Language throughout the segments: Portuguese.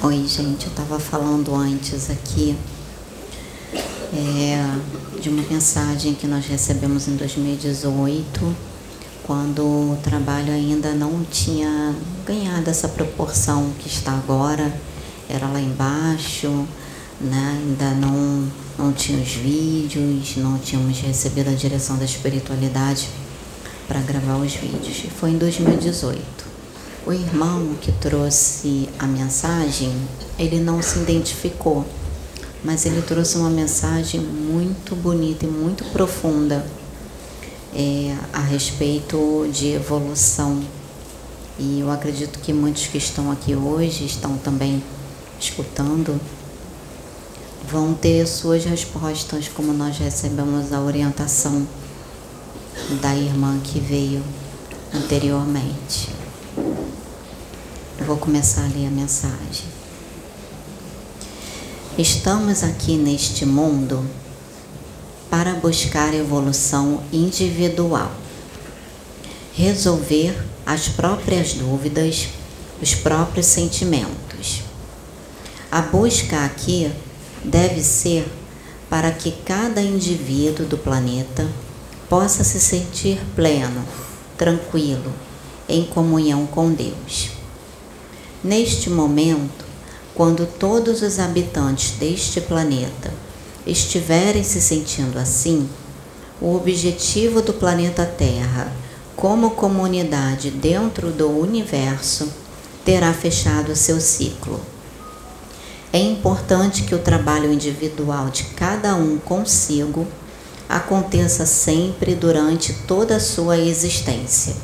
Oi, gente, eu estava falando antes aqui é, de uma mensagem que nós recebemos em 2018, quando o trabalho ainda não tinha ganhado essa proporção que está agora, era lá embaixo, né? ainda não, não tinha os vídeos, não tínhamos recebido a direção da espiritualidade para gravar os vídeos. E foi em 2018. O irmão que trouxe a mensagem, ele não se identificou, mas ele trouxe uma mensagem muito bonita e muito profunda é, a respeito de evolução. E eu acredito que muitos que estão aqui hoje estão também escutando vão ter suas respostas, como nós recebemos a orientação da irmã que veio anteriormente. Eu vou começar a ler a mensagem. Estamos aqui neste mundo para buscar evolução individual, resolver as próprias dúvidas, os próprios sentimentos. A busca aqui deve ser para que cada indivíduo do planeta possa se sentir pleno, tranquilo, em comunhão com Deus. Neste momento, quando todos os habitantes deste planeta estiverem se sentindo assim, o objetivo do planeta Terra, como comunidade dentro do universo, terá fechado seu ciclo. É importante que o trabalho individual de cada um consigo aconteça sempre durante toda a sua existência.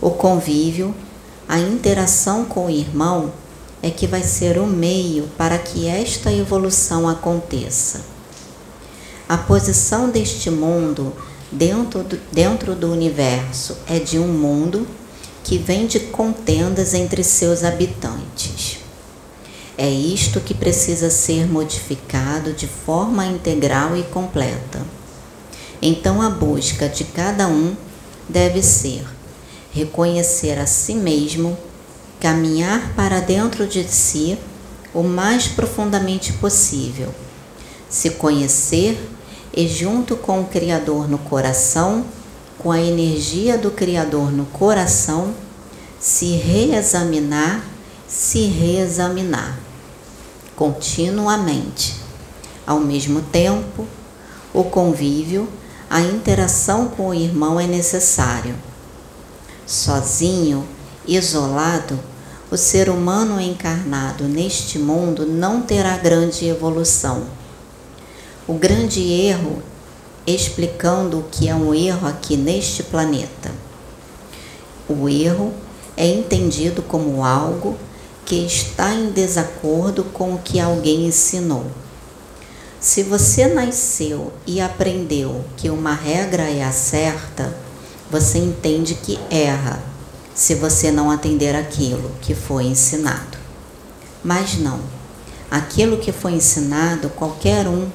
O convívio a interação com o irmão é que vai ser o meio para que esta evolução aconteça. A posição deste mundo dentro do, dentro do universo é de um mundo que vem de contendas entre seus habitantes. É isto que precisa ser modificado de forma integral e completa. Então, a busca de cada um deve ser reconhecer a si mesmo, caminhar para dentro de si o mais profundamente possível, se conhecer e, junto com o Criador no coração, com a energia do Criador no coração, se reexaminar, se reexaminar continuamente. Ao mesmo tempo, o convívio, a interação com o irmão é necessário Sozinho, isolado, o ser humano encarnado neste mundo não terá grande evolução. O grande erro, explicando o que é um erro aqui neste planeta. O erro é entendido como algo que está em desacordo com o que alguém ensinou. Se você nasceu e aprendeu que uma regra é a certa, você entende que erra se você não atender aquilo que foi ensinado. Mas não. Aquilo que foi ensinado, qualquer um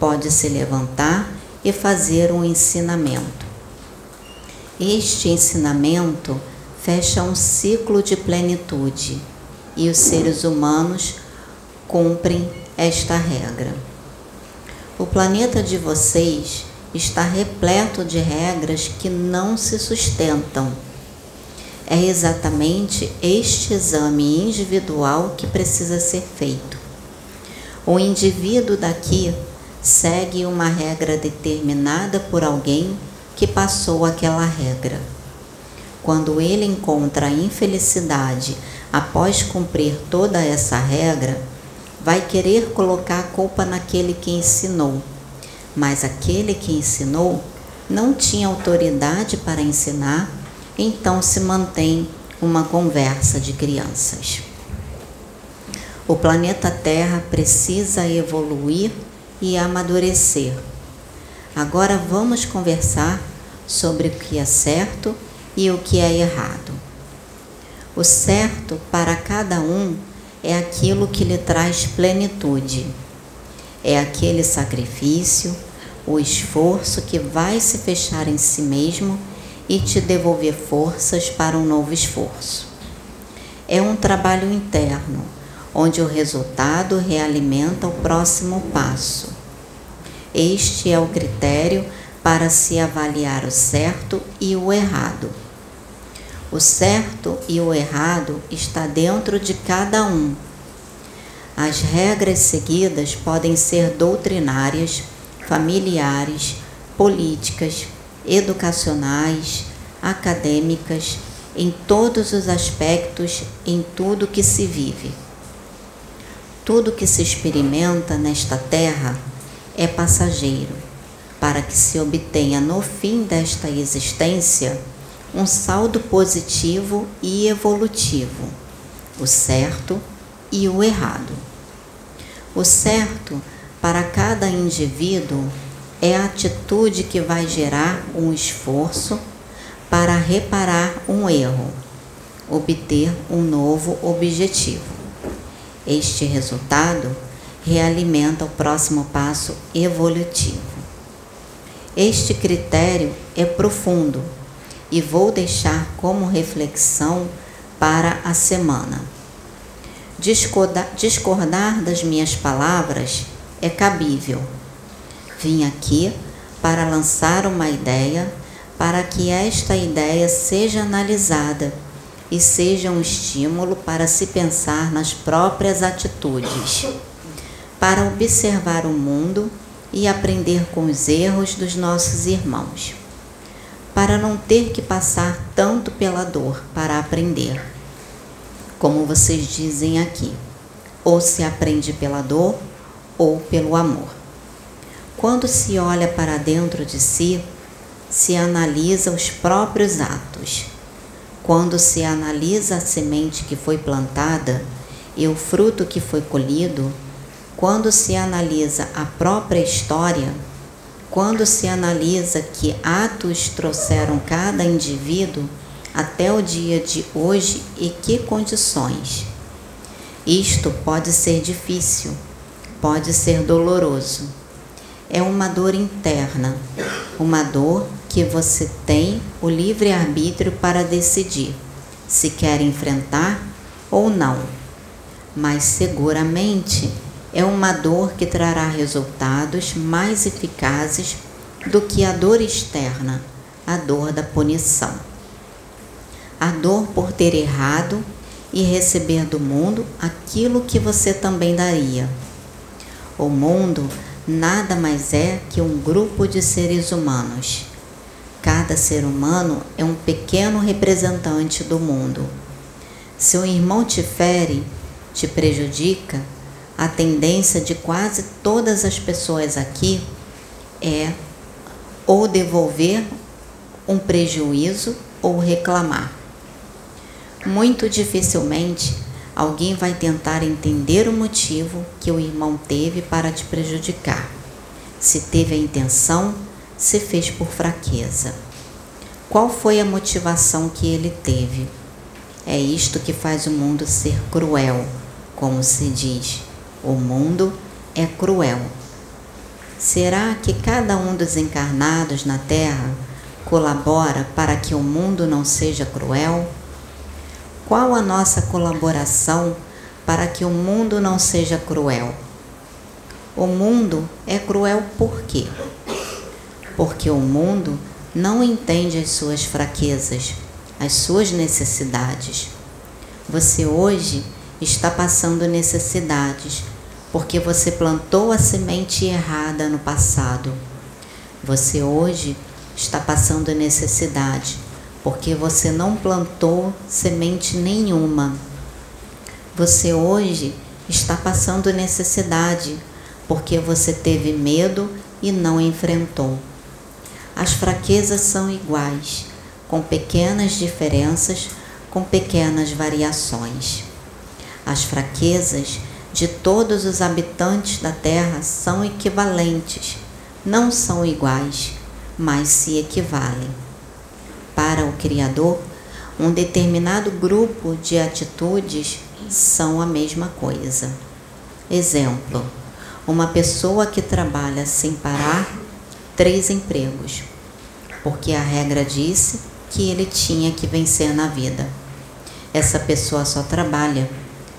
pode se levantar e fazer um ensinamento. Este ensinamento fecha um ciclo de plenitude e os seres humanos cumprem esta regra. O planeta de vocês está repleto de regras que não se sustentam. É exatamente este exame individual que precisa ser feito. O indivíduo daqui segue uma regra determinada por alguém que passou aquela regra. Quando ele encontra a infelicidade após cumprir toda essa regra, vai querer colocar a culpa naquele que ensinou mas aquele que ensinou não tinha autoridade para ensinar, então se mantém uma conversa de crianças. O planeta Terra precisa evoluir e amadurecer. Agora vamos conversar sobre o que é certo e o que é errado. O certo para cada um é aquilo que lhe traz plenitude é aquele sacrifício, o esforço que vai se fechar em si mesmo e te devolver forças para um novo esforço. É um trabalho interno, onde o resultado realimenta o próximo passo. Este é o critério para se avaliar o certo e o errado. O certo e o errado está dentro de cada um. As regras seguidas podem ser doutrinárias, familiares, políticas, educacionais, acadêmicas, em todos os aspectos, em tudo que se vive. Tudo que se experimenta nesta terra é passageiro, para que se obtenha no fim desta existência um saldo positivo e evolutivo, o certo e o errado. O certo para cada indivíduo é a atitude que vai gerar um esforço para reparar um erro, obter um novo objetivo. Este resultado realimenta o próximo passo evolutivo. Este critério é profundo e vou deixar como reflexão para a semana. Discordar, das minhas palavras é cabível. Vim aqui para lançar uma ideia para que esta ideia seja analisada e seja um estímulo para se pensar nas próprias atitudes, para observar o mundo e aprender com os erros dos nossos irmãos, para não ter que passar tanto pela dor para aprender. Como vocês dizem aqui, ou se aprende pela dor ou pelo amor. Quando se olha para dentro de si, se analisa os próprios atos. Quando se analisa a semente que foi plantada e o fruto que foi colhido, quando se analisa a própria história, quando se analisa que atos trouxeram cada indivíduo até o dia de hoje e que condições. Isto pode ser difícil, pode ser doloroso. É uma dor interna, uma dor que você tem o livre-arbítrio para decidir se quer enfrentar ou não. Mas seguramente é uma dor que trará resultados mais eficazes do que a dor externa, a dor da punição. A dor por ter errado e receber do mundo aquilo que você também daria. O mundo nada mais é que um grupo de seres humanos Cada ser humano é um pequeno representante do mundo. Se um irmão te fere, te prejudica, a tendência de quase todas as pessoas aqui é ou devolver um prejuízo ou reclamar. Muito dificilmente alguém vai tentar entender o motivo que o irmão teve para te prejudicar. Se teve a intenção, se fez por fraqueza. Qual foi a motivação que ele teve? É isto que faz o mundo ser cruel, como se diz. O mundo é cruel. Será que cada um dos encarnados na Terra colabora para que o mundo não seja cruel? Qual a nossa colaboração para que o mundo não seja cruel? O mundo é cruel por quê? porque o mundo não entende as suas fraquezas, as suas necessidades. Você hoje está passando necessidades porque você plantou a semente errada no passado. Você hoje está passando necessidade porque você não plantou semente nenhuma. Você hoje está passando necessidade porque você teve medo e não enfrentou. As fraquezas são iguais, com pequenas diferenças, com pequenas variações. As fraquezas de todos os habitantes da Terra são equivalentes, não são iguais, mas se equivalem. Para o Criador, um determinado grupo de atitudes são a mesma coisa. Exemplo: uma pessoa que trabalha sem parar três empregos, porque a regra disse que ele tinha que vencer na vida. Essa pessoa só trabalha,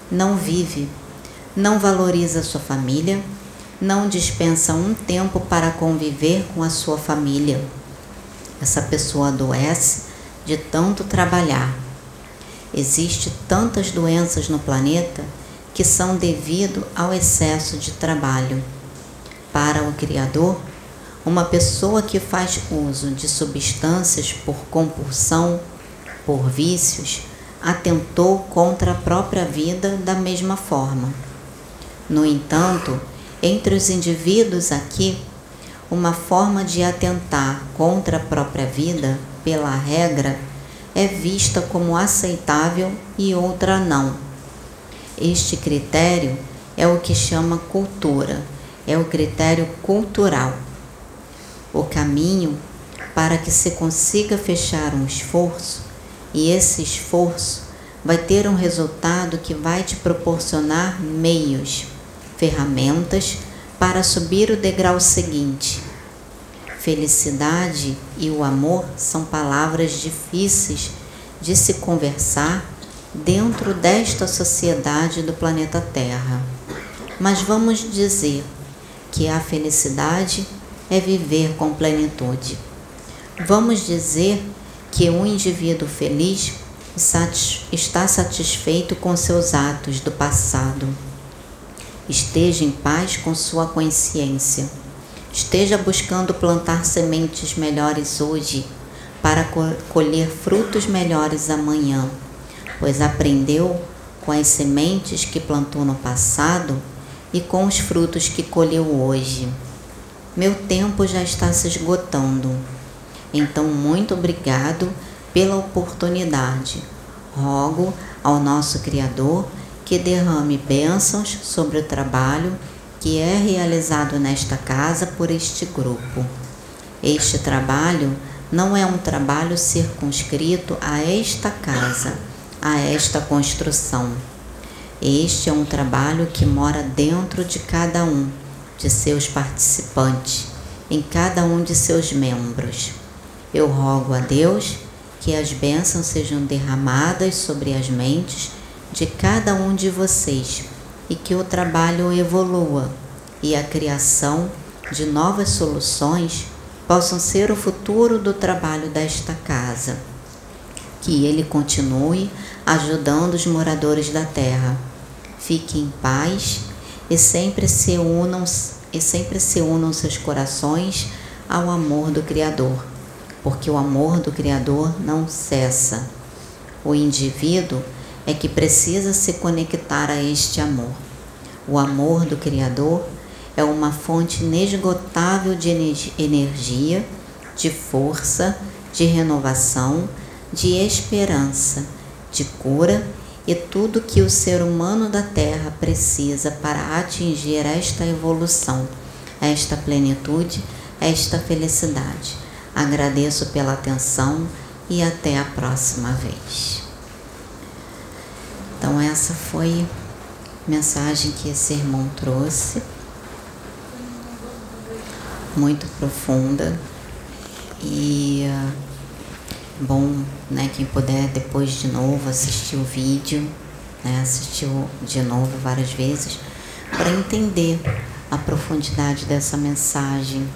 não vive não valoriza sua família, não dispensa um tempo para conviver com a sua família. Essa pessoa adoece de tanto trabalhar. Existem tantas doenças no planeta que são devido ao excesso de trabalho. Para o Criador, uma pessoa que faz uso de substâncias por compulsão, por vícios, atentou contra a própria vida da mesma forma. No entanto, entre os indivíduos aqui, uma forma de atentar contra a própria vida, pela regra, é vista como aceitável e outra não. Este critério é o que chama cultura, é o critério cultural. O caminho para que se consiga fechar um esforço, e esse esforço vai ter um resultado que vai te proporcionar meios, ferramentas para subir o degrau seguinte. Felicidade e o amor são palavras difíceis de se conversar dentro desta sociedade do planeta Terra. Mas vamos dizer que a felicidade é viver com plenitude. Vamos dizer que um indivíduo feliz está satisfeito com seus atos do passado. Esteja em paz com sua consciência. Esteja buscando plantar sementes melhores hoje para colher frutos melhores amanhã pois aprendeu com as sementes que plantou no passado e com os frutos que colheu hoje. Meu tempo já está se esgotando. Então, muito obrigado pela oportunidade. Rogo ao nosso Criador que derrame bênçãos sobre o trabalho que é realizado nesta casa por este grupo. Este trabalho não é um trabalho circunscrito a esta casa a esta construção. Este é um trabalho que mora dentro de cada um de seus participantes, em cada um de seus membros. Eu rogo a Deus que as bênçãos sejam derramadas sobre as mentes de cada um de vocês e que o trabalho evolua e a criação de novas soluções possam ser o futuro do trabalho desta casa que ele continue ajudando os moradores da terra. Fique em paz e sempre se unam e sempre se unam seus corações ao amor do Criador, porque o amor do Criador não cessa. O indivíduo é que precisa se conectar a este amor. O amor do Criador é uma fonte inesgotável de energia, de força, de renovação de esperança, de cura e tudo que o ser humano da Terra precisa para atingir esta evolução, esta plenitude, esta felicidade. Agradeço pela atenção e até a próxima vez. Então, essa foi a mensagem que esse irmão trouxe, muito profunda. E bom, né, quem puder depois de novo assistir o vídeo, né, assistir de novo várias vezes, para entender a profundidade dessa mensagem,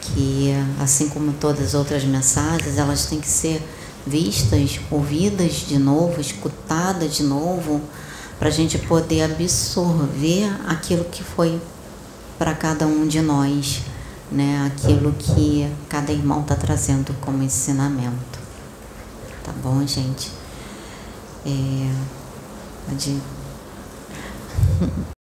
que assim como todas as outras mensagens, elas têm que ser vistas, ouvidas de novo, escutadas de novo, para a gente poder absorver aquilo que foi para cada um de nós né, aquilo que cada irmão está trazendo como ensinamento. Tá bom, gente? É, pode